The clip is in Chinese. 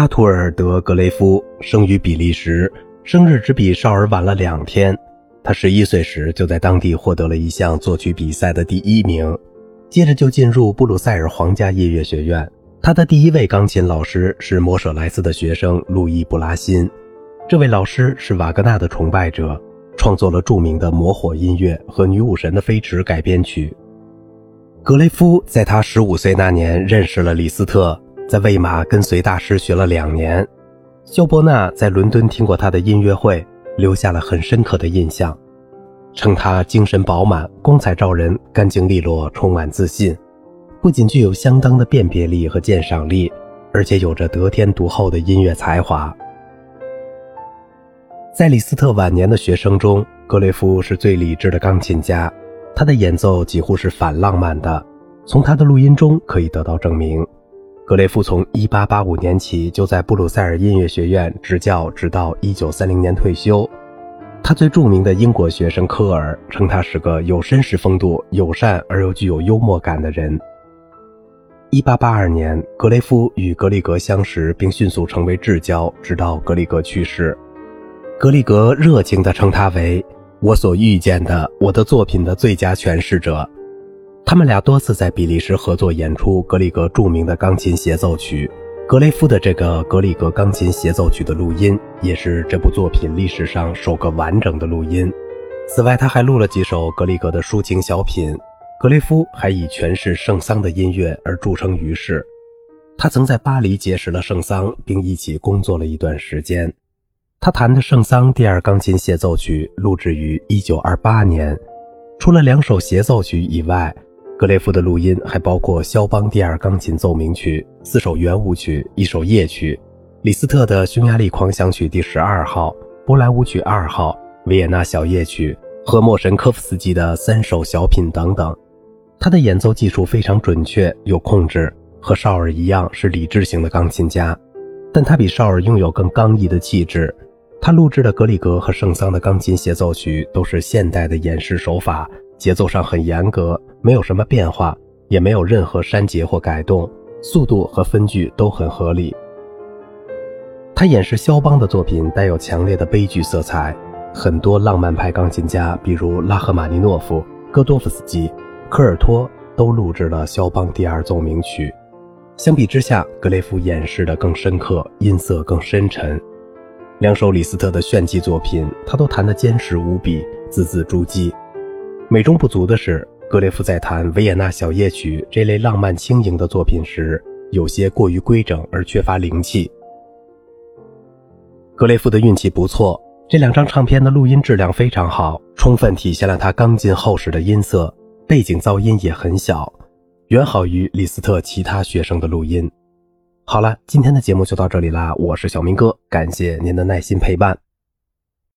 阿图尔·德·格雷夫生于比利时，生日只比少儿晚了两天。他十一岁时就在当地获得了一项作曲比赛的第一名，接着就进入布鲁塞尔皇家音乐学院。他的第一位钢琴老师是摩舍莱斯的学生路易·布拉辛，这位老师是瓦格纳的崇拜者，创作了著名的《魔火音乐》和《女武神的飞驰》改编曲。格雷夫在他十五岁那年认识了李斯特。在魏玛跟随大师学了两年，肖伯纳在伦敦听过他的音乐会，留下了很深刻的印象，称他精神饱满、光彩照人、干净利落、充满自信，不仅具有相当的辨别力和鉴赏力，而且有着得天独厚的音乐才华。在李斯特晚年的学生中，格雷夫是最理智的钢琴家，他的演奏几乎是反浪漫的，从他的录音中可以得到证明。格雷夫从1885年起就在布鲁塞尔音乐学院执教，直到1930年退休。他最著名的英国学生科尔称他是个有绅士风度、友善而又具有幽默感的人。1882年，格雷夫与格里格相识，并迅速成为至交，直到格里格去世。格里格热情地称他为“我所遇见的我的作品的最佳诠释者”。他们俩多次在比利时合作演出格里格著名的钢琴协奏曲。格雷夫的这个格里格钢琴协奏曲的录音，也是这部作品历史上首个完整的录音。此外，他还录了几首格里格的抒情小品。格雷夫还以诠释圣桑的音乐而著称于世。他曾在巴黎结识了圣桑，并一起工作了一段时间。他弹的圣桑第二钢琴协奏曲录制于1928年。除了两首协奏曲以外，格雷夫的录音还包括肖邦第二钢琴奏鸣曲、四首圆舞曲、一首夜曲、李斯特的匈牙利狂想曲第十二号、波兰舞曲二号、维也纳小夜曲和莫什科夫斯基的三首小品等等。他的演奏技术非常准确有控制，和绍尔一样是理智型的钢琴家，但他比绍尔拥有更刚毅的气质。他录制的格里格和圣桑的钢琴协奏曲都是现代的演示手法。节奏上很严格，没有什么变化，也没有任何删节或改动，速度和分句都很合理。他演示肖邦的作品带有强烈的悲剧色彩，很多浪漫派钢琴家，比如拉赫玛尼诺夫、戈多夫斯基、科尔托，都录制了肖邦第二奏鸣曲。相比之下，格雷夫演示的更深刻，音色更深沉。两首李斯特的炫技作品，他都弹得坚实无比，字字珠玑。美中不足的是，格雷夫在弹维也纳小夜曲这类浪漫轻盈的作品时，有些过于规整而缺乏灵气。格雷夫的运气不错，这两张唱片的录音质量非常好，充分体现了他刚劲厚实的音色，背景噪音也很小，远好于李斯特其他学生的录音。好了，今天的节目就到这里啦，我是小明哥，感谢您的耐心陪伴。